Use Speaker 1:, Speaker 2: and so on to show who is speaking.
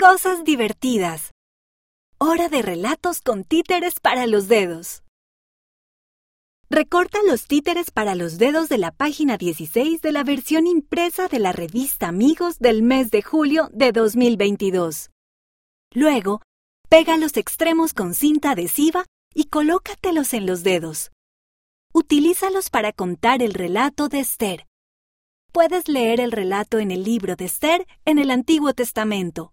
Speaker 1: Cosas divertidas. Hora de relatos con títeres para los dedos. Recorta los títeres para los dedos de la página 16 de la versión impresa de la revista Amigos del mes de julio de 2022. Luego, pega los extremos con cinta adhesiva y colócatelos en los dedos. Utilízalos para contar el relato de Esther. Puedes leer el relato en el libro de Esther en el Antiguo Testamento.